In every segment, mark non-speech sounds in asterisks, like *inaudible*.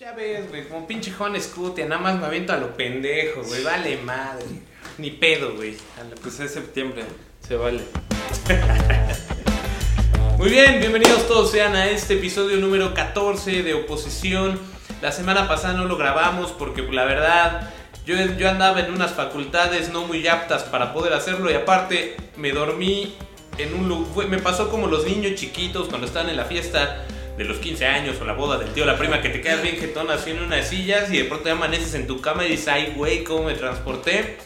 Ya ves, güey, como pinche Juan Scutia, nada más me aviento a lo pendejo, güey, vale madre. Ni pedo, güey. Pues es septiembre, se vale. *laughs* Muy bien, bienvenidos todos sean a este episodio número 14 de Oposición. La semana pasada no lo grabamos porque la verdad yo, yo andaba en unas facultades no muy aptas para poder hacerlo y aparte me dormí en un lugar, me pasó como los niños chiquitos cuando están en la fiesta de los 15 años o la boda del tío, la prima, que te quedas bien jetón así en unas sillas y de pronto ya amaneces en tu cama y dices, ay, güey, ¿cómo me transporté?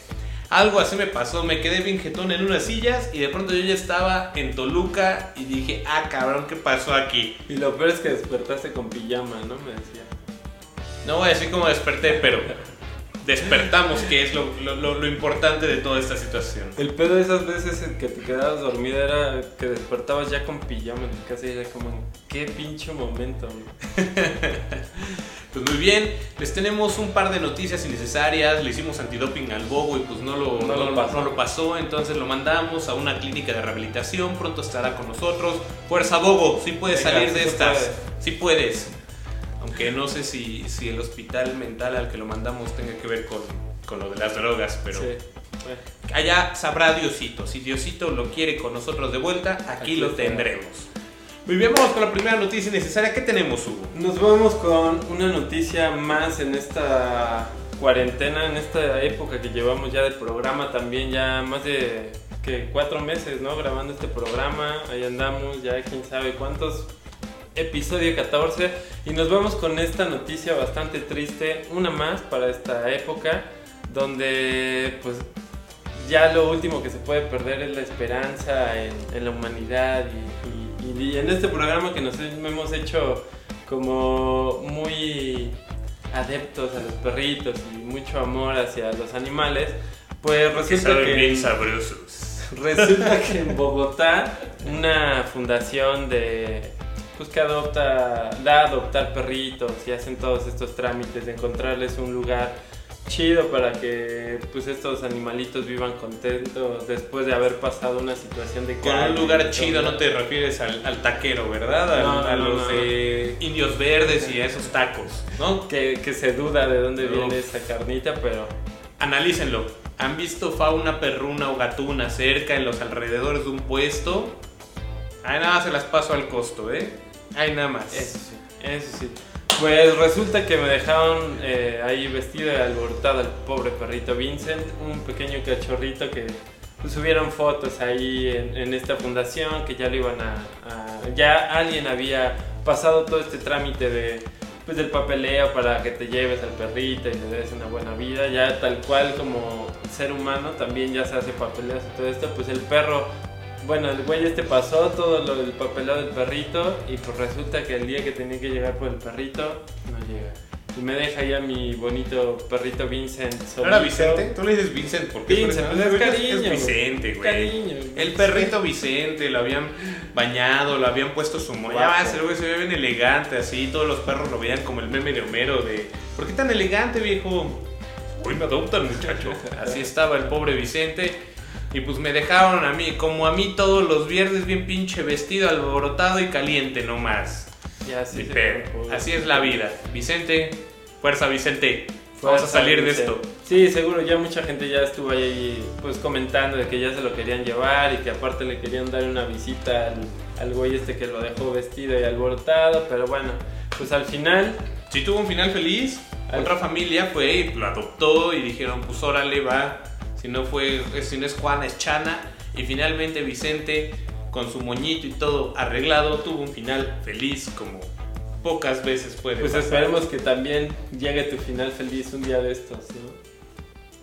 Algo así me pasó, me quedé bien jetón en unas sillas y de pronto yo ya estaba en Toluca y dije, ah, cabrón, ¿qué pasó aquí? Y lo peor es que despertaste con pijama, ¿no? Me decía. No voy a decir cómo desperté, pero despertamos, que es lo, lo, lo, importante de toda esta situación. El pedo de esas veces en que te quedabas dormida era que despertabas ya con pijama en casa y era como, qué pinche momento. *laughs* pues muy bien, les tenemos un par de noticias innecesarias, le hicimos antidoping al bobo y pues no lo, No lo pasó. no lo pasó, entonces lo mandamos a una clínica de rehabilitación, pronto estará con nosotros. Fuerza bobo, sí puedes Venga, salir de estas, puede. sí puedes. Aunque no sé si, si el hospital mental al que lo mandamos tenga que ver con, con lo de las drogas, pero... Sí. Bueno, Allá sabrá Diosito. Si Diosito lo quiere con nosotros de vuelta, aquí, Aquí lo tendremos. Vamos con la primera noticia necesaria. ¿Qué tenemos, Hugo? Nos vamos con una noticia más en esta cuarentena, en esta época que llevamos ya del programa, también ya más de que cuatro meses, ¿no? Grabando este programa, ahí andamos, ya quién sabe cuántos, episodio 14, y nos vamos con esta noticia bastante triste, una más para esta época, donde pues ya lo último que se puede perder es la esperanza en, en la humanidad y, y- y en este programa que nos hemos hecho como muy adeptos a los perritos y mucho amor hacia los animales, pues resulta que, sabrosos. *laughs* resulta que en Bogotá una fundación de pues que adopta da a adoptar perritos y hacen todos estos trámites de encontrarles un lugar chido para que pues estos animalitos vivan contentos después de haber pasado una situación de Con un lugar chido no te refieres al, al taquero, ¿verdad? No, a no, los no. indios verdes y a esos tacos, ¿no? que, que se duda de dónde viene esa carnita pero Analícenlo. ¿Han visto fauna perruna o gatuna cerca en los alrededores de un puesto? Ahí nada se las paso al costo, ¿eh? Ahí nada más. Eso sí, eso sí. Pues resulta que me dejaron eh, ahí vestido y alborotado al pobre perrito Vincent, un pequeño cachorrito que pues, subieron fotos ahí en, en esta fundación, que ya lo iban a, a- Ya alguien había pasado todo este trámite de pues del papeleo para que te lleves al perrito y le des una buena vida, ya tal cual como ser humano también ya se hace papeleos y todo esto, pues el perro bueno, el güey este pasó todo lo del papeleo del perrito y pues resulta que el día que tenía que llegar por el perrito no llega. Y me deja ya mi bonito perrito Vincent. ¿No era. Vicente? Tú le dices Vicente porque Vincent, pues es cariño, güey. Vicente, güey. Cariño. El perrito Vicente, lo habían bañado, lo habían puesto su moña. Ya Guapo. va, ese güey se ve bien elegante, así. Todos los perros lo veían como el meme de Homero de... ¿Por qué tan elegante, viejo? Hoy me adoptan, muchacho. *laughs* Así estaba el pobre Vicente. Y pues me dejaron a mí, como a mí todos los viernes, bien pinche vestido, alborotado y caliente nomás. Ya fue. Así es la vida. Vicente, fuerza Vicente. Vamos a Fuerza, salir de Vincent. esto. Sí, seguro, ya mucha gente ya estuvo ahí pues comentando de que ya se lo querían llevar y que aparte le querían dar una visita al, al güey este que lo dejó vestido y alborotado, pero bueno, pues al final Si tuvo un final feliz, Al- otra familia fue y lo adoptó y dijeron, pues órale, va. Si no, fue, si no es Juana, es Chana. Y finalmente Vicente, con su moñito y todo arreglado, tuvo un final feliz como pocas veces puede Pues pasar. esperemos que también llegue tu final feliz un día de estos, ¿no?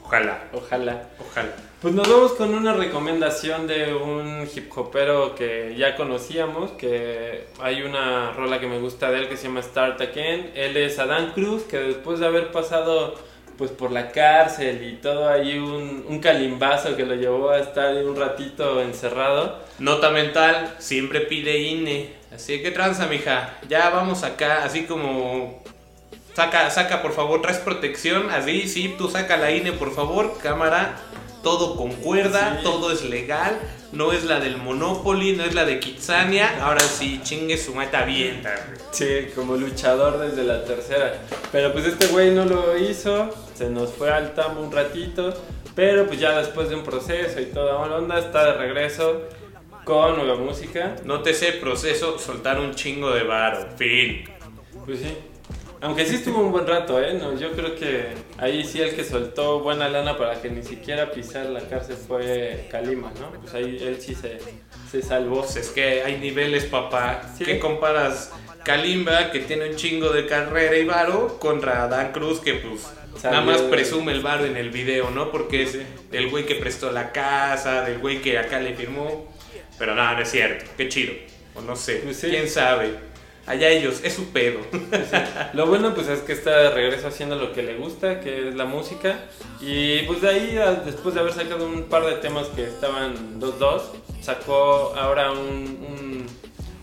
Ojalá, Ojalá. ojalá. Pues nos vamos con una recomendación de un hip hopero que ya conocíamos, que hay una rola que me gusta de él que se llama Start Again. Él es Adán Cruz, que después de haber pasado pues por la cárcel y todo ahí un, un calimbazo que lo llevó a estar un ratito encerrado, Nota mental, siempre pide INE. Así que tranza, mija. Ya vamos acá, así como. Saca, saca, por favor, traes protección. Así, sí, tú saca la INE, por favor, cámara. Todo concuerda, Sí. todo es legal. No es la del Monopoly, no es la de Kitsania. Ahora sí, chingue su mata güey. Sí, como luchador desde la tercera. Pero pues este güey no lo hizo, se nos fue al tambo un ratito, pero pues ya después de un proceso y toda la onda está de regreso con nueva música. No te ese proceso, soltar un chingo de varo. Fin. Pues sí. Aunque sí estuvo un buen rato, ¿eh? No, yo creo que ahí sí el que soltó buena lana para que ni siquiera pisar la cárcel fue Kalima, ¿no? Pues ahí él sí se, se salvó. Pues es que hay niveles, papá. Sí. ¿Qué comparas Kalimba, que tiene un chingo de carrera y varo, contra Dan Cruz, que pues Salió nada más presume el varo en el video, ¿no? Porque es del güey que prestó la casa, del güey que acá le firmó. Pero nada, no es cierto. Qué chido. O no sé. Pues sí. ¿Quién sabe? Allá ellos, es su pedo. Lo bueno pues es que está de regreso haciendo lo que le gusta, que es la música. Y pues de ahí, después de haber sacado un par de temas que estaban 2-2, sacó ahora un, un,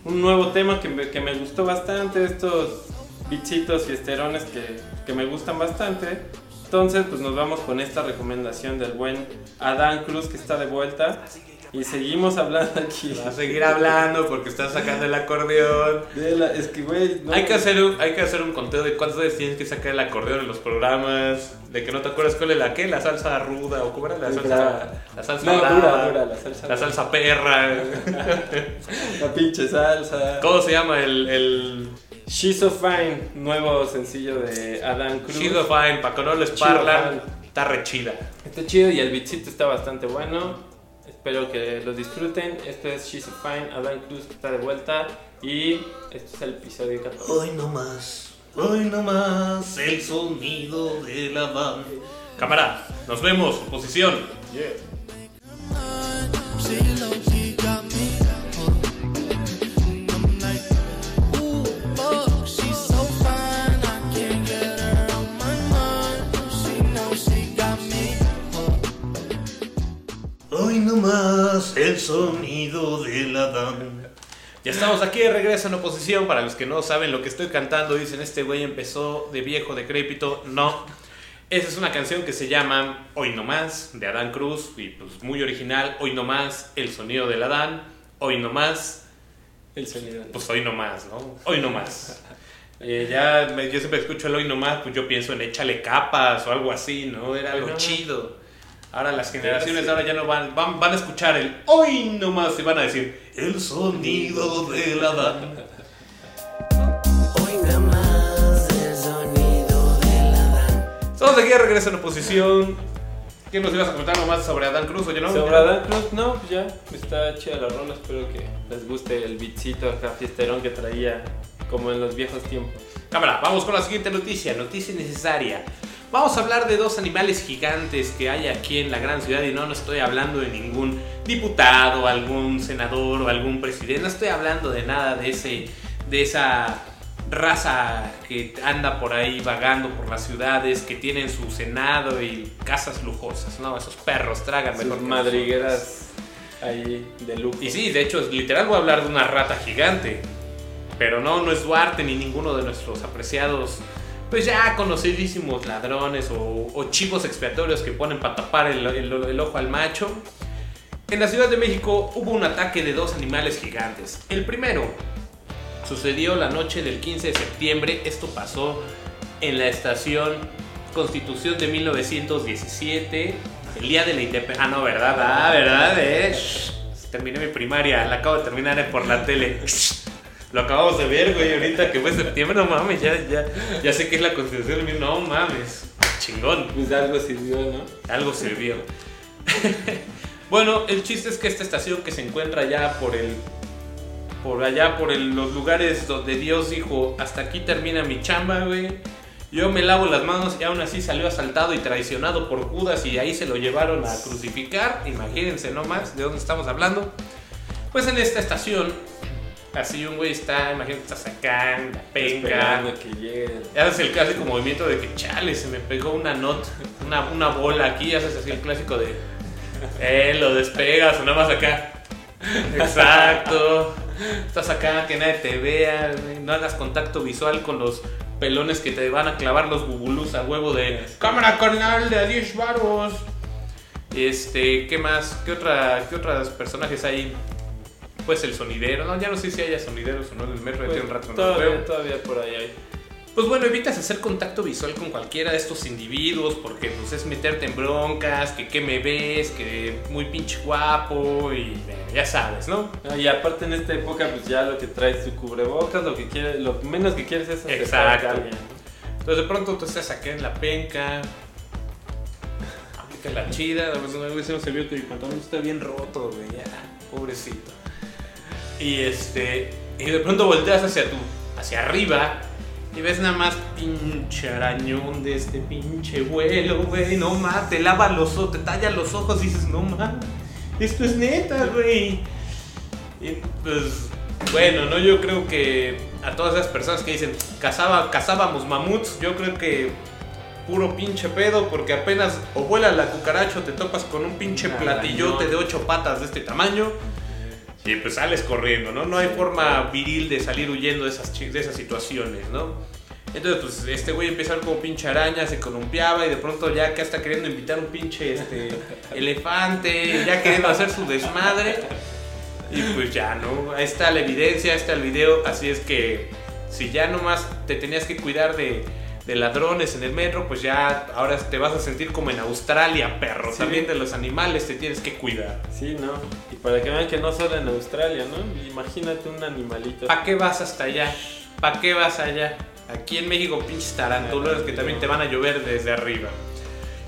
un nuevo tema que me, que me gustó bastante, estos bichitos y esterones que, que me gustan bastante. Entonces pues nos vamos con esta recomendación del buen Adán Cruz que está de vuelta. Y seguimos hablando aquí. Va a seguir hablando porque está sacando el acordeón. De la- es que güey... no- Hay que, hacer un, hay que hacer un conteo de cuántas veces tienes que sacar el acordeón en los programas. De que no te acuerdas cuál es la que, la salsa ruda o cómo era la salsa. brava. La salsa No, brava, dura, dura, la salsa La salsa perra. *laughs* La pinche salsa. ¿Cómo se llama el. el She's So Fine, nuevo sencillo de Adam Cruz. Chido Fine? Para que no les parlan. Está re chida. Está chido y el beatcito está bastante bueno. Espero que lo disfruten. Esto es She's So Fine, Adam Cruz que está de vuelta. Y este es el episodio 14. Hoy no más, hoy no más el sonido de la banda. Cámara, nos vemos, oposición. She sonido de la dama. Ya estamos aquí de regreso en oposición. Para los que no saben lo que estoy cantando, dicen: Este güey empezó de viejo decrépito. No. Esa es una canción que se llama Hoy no más de Adán Cruz y pues muy original. Hoy no más el sonido del Adán. Hoy no más, El sonido. pues hoy no más, ¿no? Hoy no más. *laughs* Eh, ya me- yo siempre escucho el hoy no más, pues yo pienso en échale capas o algo así, ¿no? Era algo chido. Ahora las generaciones ahora ya no van, van, van a escuchar el hoy no más y van a decir el sonido de la dan. Estamos aquí de regreso en oposición. ¿Qué nos ibas a contar nomás sobre Adán Cruz o yo no? Sobre Adam Cruz, no, pues ya. Está chida la rola. Espero que les guste el beatcito acá fiesterón que traía como en los viejos tiempos. Cámara, vamos con la siguiente noticia, noticia necesaria. Vamos a hablar de dos animales gigantes que hay aquí en la gran ciudad y no, no estoy hablando de ningún diputado, algún senador o algún presidente, no estoy hablando de nada de ese, de esa raza que anda por ahí vagando por las ciudades, que tienen su senado y casas lujosas, no, esos perros tragan mejor Sus madrigueras ahí de lujo. y sí, de hecho, literal voy a hablar de una rata gigante. Pero no, no es Duarte ni ninguno de nuestros apreciados, pues ya conocidísimos ladrones o, chivos expiatorios que ponen para tapar el, ojo al macho. En la Ciudad de México hubo un ataque de dos animales gigantes. El primero sucedió la noche del 15 de septiembre. Esto pasó en la estación Constitución de 1917, el día de la independencia. Ah, no, ¿verdad? Ah, ¿verdad? Eh. Terminé mi primaria, la acabo de terminar eh, por la tele. *laughs* Lo acabamos de ver, güey, ahorita que fue septiembre, no mames, ya, ya, ya sé que es la Constitución de 19- No mames, chingón. Pues algo sirvió, ¿no? Algo sirvió. *laughs* bueno, el chiste es que esta estación que se encuentra allá por el. Por allá, por el- los lugares donde Dios dijo: Hasta aquí termina mi chamba, güey. Yo me lavo las manos y aún así salió asaltado y traicionado por Judas y ahí se lo llevaron a crucificar. Imagínense nomás de dónde estamos hablando. Pues en esta estación, así un güey está, imagínate, está sacando la penca. Esperando que lleguen. Haces el clásico movimiento de que chale, se me pegó una not, una, una bola aquí, haces así el clásico de eh, lo despegas o nada más acá. Exacto. Estás acá, que nadie te vea, no hagas contacto visual con los pelones que te van a clavar los bubulús a huevo de cámara carnal de a 10 baros. Este, ¿qué más? ¿Qué otra qué otros personajes hay? Pues el sonidero, no, ya no sé si haya sonideros o no en el metro, Pues, tiene un rato que no todavía, veo. todavía por ahí hay. Pues bueno, evitas hacer contacto visual con cualquiera de estos individuos porque pues es meterte en broncas, que qué me ves, que muy pinche guapo y ya sabes, ¿no? No, y aparte en esta época, pues ya lo que traes tu cubrebocas, lo que quieres, lo menos que quieres es Exacto. a alguien. ¿no? Entonces de pronto tú estás acá en la penca, aplica la chida, una vez se vio que mi pantalón está bien roto, güey, ya, pobrecito. Y este, y de pronto volteas hacia tu, hacia arriba y ves nada más pinche arañón de este pinche vuelo, güey, no más, te lava los ojos, te talla los ojos y dices, no más, esto es neta, güey. Y pues, bueno, no, yo creo que a todas esas personas que dicen, cazaba, cazábamos mamuts, yo creo que puro pinche pedo, porque apenas o vuela la cucaracha o te topas con un pinche platillote arañón. de ocho patas de este tamaño. Y pues sales corriendo, ¿no? No hay forma viril de salir huyendo de esas, de esas situaciones, ¿no? Entonces, pues este güey empieza a ver como pinche araña, se columpiaba y de pronto ya que está queriendo invitar un pinche este, *laughs* elefante, ya queriendo hacer su desmadre. Y pues ya, ¿no? Ahí está la evidencia, ahí está el video. Así es que si ya nomás te tenías que cuidar de, de ladrones en el metro, pues ya ahora te vas a sentir como en Australia, perro. Sí. También de los animales te tienes que cuidar. Sí, ¿no? Y para que vean que no solo en Australia, ¿no? Imagínate un animalito. ¿Para qué vas hasta allá? ¿Para qué vas allá? Aquí en México, pinches tarantulas que también te van a llover desde arriba.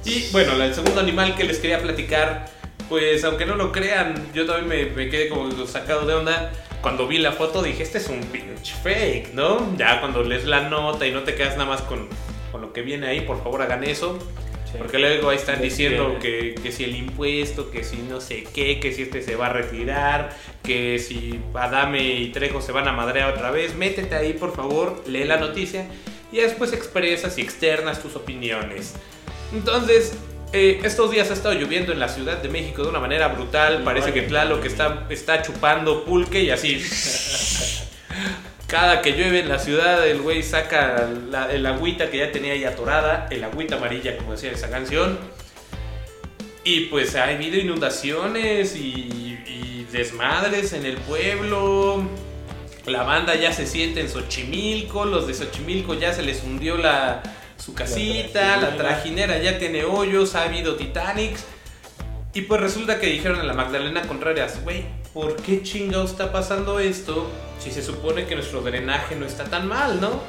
Y bueno, el segundo animal que les quería platicar, pues aunque no lo crean, yo también me, me quedé como sacado de onda. Cuando vi la foto dije, este es un pinche fake, ¿no? Ya cuando lees la nota y no te quedas nada más con, con lo que viene ahí, por favor hagan eso. Sí. Porque luego ahí están diciendo que, que si el impuesto, que si no sé qué, que si este se va a retirar, que si Adame y Trejo se van a madrear otra vez. Métete ahí, por favor, lee la noticia y después expresas y externas tus opiniones. Entonces, eh, estos días ha estado lloviendo en la Ciudad de México de una manera brutal. Parece que Tlaloc está, está chupando pulque y así. Cada que llueve en la ciudad, el güey saca la, el agüita que ya tenía ahí atorada, el agüita amarilla, como decía esa canción. Y pues ha habido inundaciones y, y desmadres en el pueblo. La banda ya se siente en Xochimilco, los de Xochimilco ya se les hundió la, su casita, la trajinera. ya tiene hoyos, ha habido Titanics. Y pues resulta que dijeron a la Magdalena Contreras, güey, ¿por qué chingado está pasando esto si se supone que nuestro drenaje no está tan mal, no?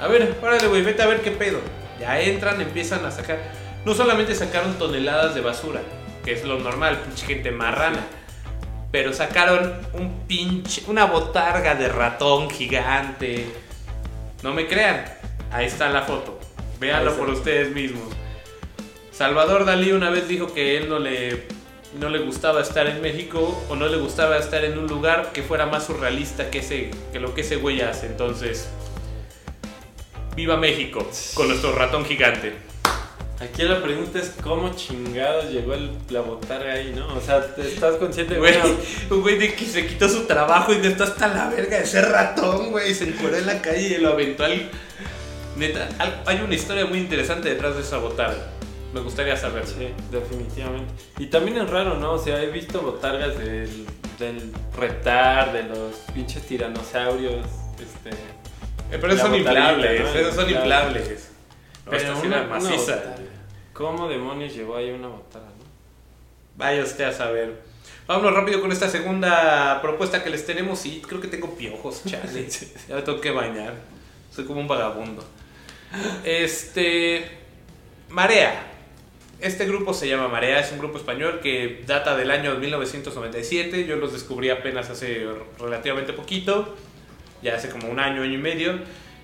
A ver, párale, güey, vete a ver qué pedo. Ya entran, empiezan a sacar. No solamente sacaron toneladas de basura, que es lo normal, pinche gente marrana. Pero sacaron un pinche, una botarga de ratón gigante. No me crean, ahí está la foto. Véanlo por ustedes mismos. Salvador Dalí una vez dijo que él no le, no le gustaba estar en México o no le gustaba estar en un lugar que fuera más surrealista que, ese, que lo que ese güey hace. Entonces, viva México con nuestro ratón gigante. Aquí la pregunta es cómo chingados llegó el, la botarga ahí, ¿no? O sea, ¿te ¿estás consciente de Güey, bueno, un güey de que se quitó su trabajo y de esto hasta la verga de ser ratón, güey. Se encueró en la calle y lo aventó al. Neta, hay una historia muy interesante detrás de esa botarga. Me gustaría saber. Sí, definitivamente. Y también es raro, ¿no? O sea, he visto botargas del, del reptar, de los pinches tiranosaurios, este... Eh, Pero esos son inflables, ¿no? esos son inflables. No, esta sí una- maciza. ¿Cómo demonios llegó ahí una botarga, no? Vaya usted a saber. Vámonos rápido con esta segunda propuesta que les tenemos. Y creo que tengo piojos, chale. *laughs* ya me tengo que bañar. Soy como un vagabundo. Este. Marea. Este grupo se llama Marea, es un grupo español que data del año 1997. Yo los descubrí apenas hace relativamente poquito, ya hace como un año, año y medio.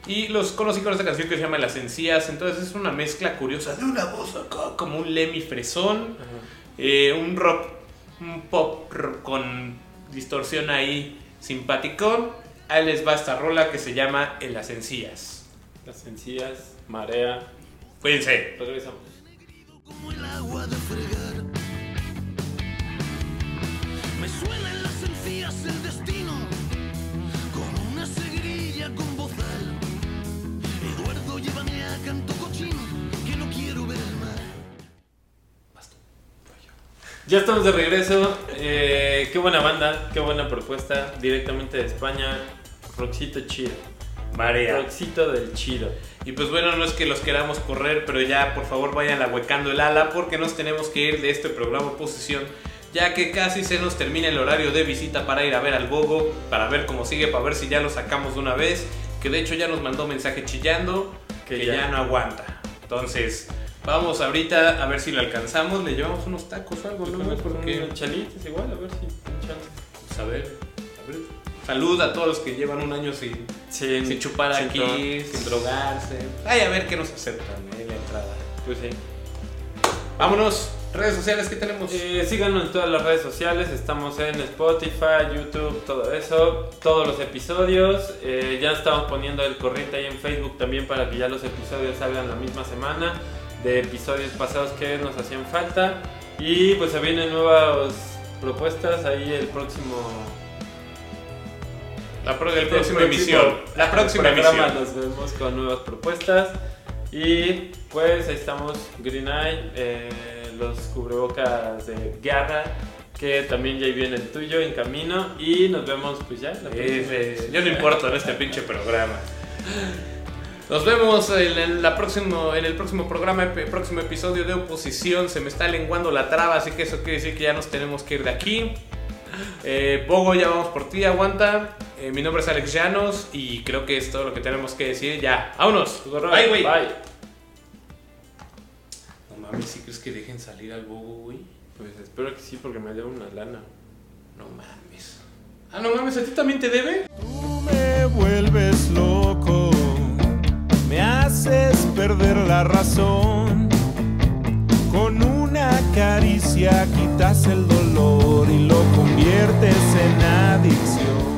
Y los conocí con esta canción que se llama Las Encías. Entonces es una mezcla curiosa de una voz acá, como un Lemmy Fresón. Eh, un rock, un pop con distorsión ahí simpaticón. Ahí les va esta rola que se llama En las encías. Las encías, marea... Cuídense. Regresamos. como el agua de fregar. Me suena en las encías el destino, como una segrilla con bozal. Eduardo, llévame a canto cochino, que no quiero ver el mar. Ya estamos de regreso. Eh, qué buena banda, qué buena propuesta. Directamente de España. Roxito chido. Marea. Roxito del chido. Y pues bueno, no es que los queramos correr, pero ya por favor vayan ahuecando el ala porque nos tenemos que ir de este programa Posición, ya que casi se nos termina el horario de visita para ir a ver al Bogo, para ver cómo sigue, para ver si ya lo sacamos de una vez, que de hecho ya nos mandó mensaje chillando que, Que ya. ya. no aguanta. Entonces, vamos ahorita a ver si lo alcanzamos, le llevamos unos tacos o algo, ¿no? Porque chalitos igual, a ver si chance. pues, a ver, a ver. Salud a todos los que llevan un año sin, Sin, sin chupar sin aquí, sin drogarse. Ay, a ver qué nos aceptan en la entrada. Pues sí. Vámonos, redes sociales que tenemos. Eh, síganos en todas las redes sociales, estamos en Spotify, YouTube, todo eso, todos los episodios. Eh, ya estamos poniendo el corriente ahí en Facebook también para que ya los episodios salgan la misma semana de episodios pasados que nos hacían falta. Y pues se vienen nuevas propuestas ahí el próximo... la, pro- el el próxima próximo emisión. La próxima programa emisión. Nos vemos con nuevas propuestas. Y pues ahí estamos, Green Eye, eh, los cubrebocas de Garra, que también ya viene el tuyo en camino. Y nos vemos pues ya. la próxima Eh, emisión. yo no importo en este pinche programa. Nos vemos en, en la próximo, en el próximo programa, próximo episodio de Oposición. Se me está lenguando la traba, así que eso quiere decir que ya nos tenemos que ir de aquí. Eh, Bogo, ya vamos por ti, aguanta. Eh, mi nombre es Alex Llanos y creo que es todo lo que tenemos que decir. Ya, vámonos. Bye, güey. Bye. No mames, si crees que dejen salir al Bogo, güey? Pues espero que sí, porque me debe una lana. No mames. Ah, no mames, ¿a ti también te debe? Tú me vuelves loco, me haces perder la razón. Con una caricia quitas el dolor y lo conviertes en adicción.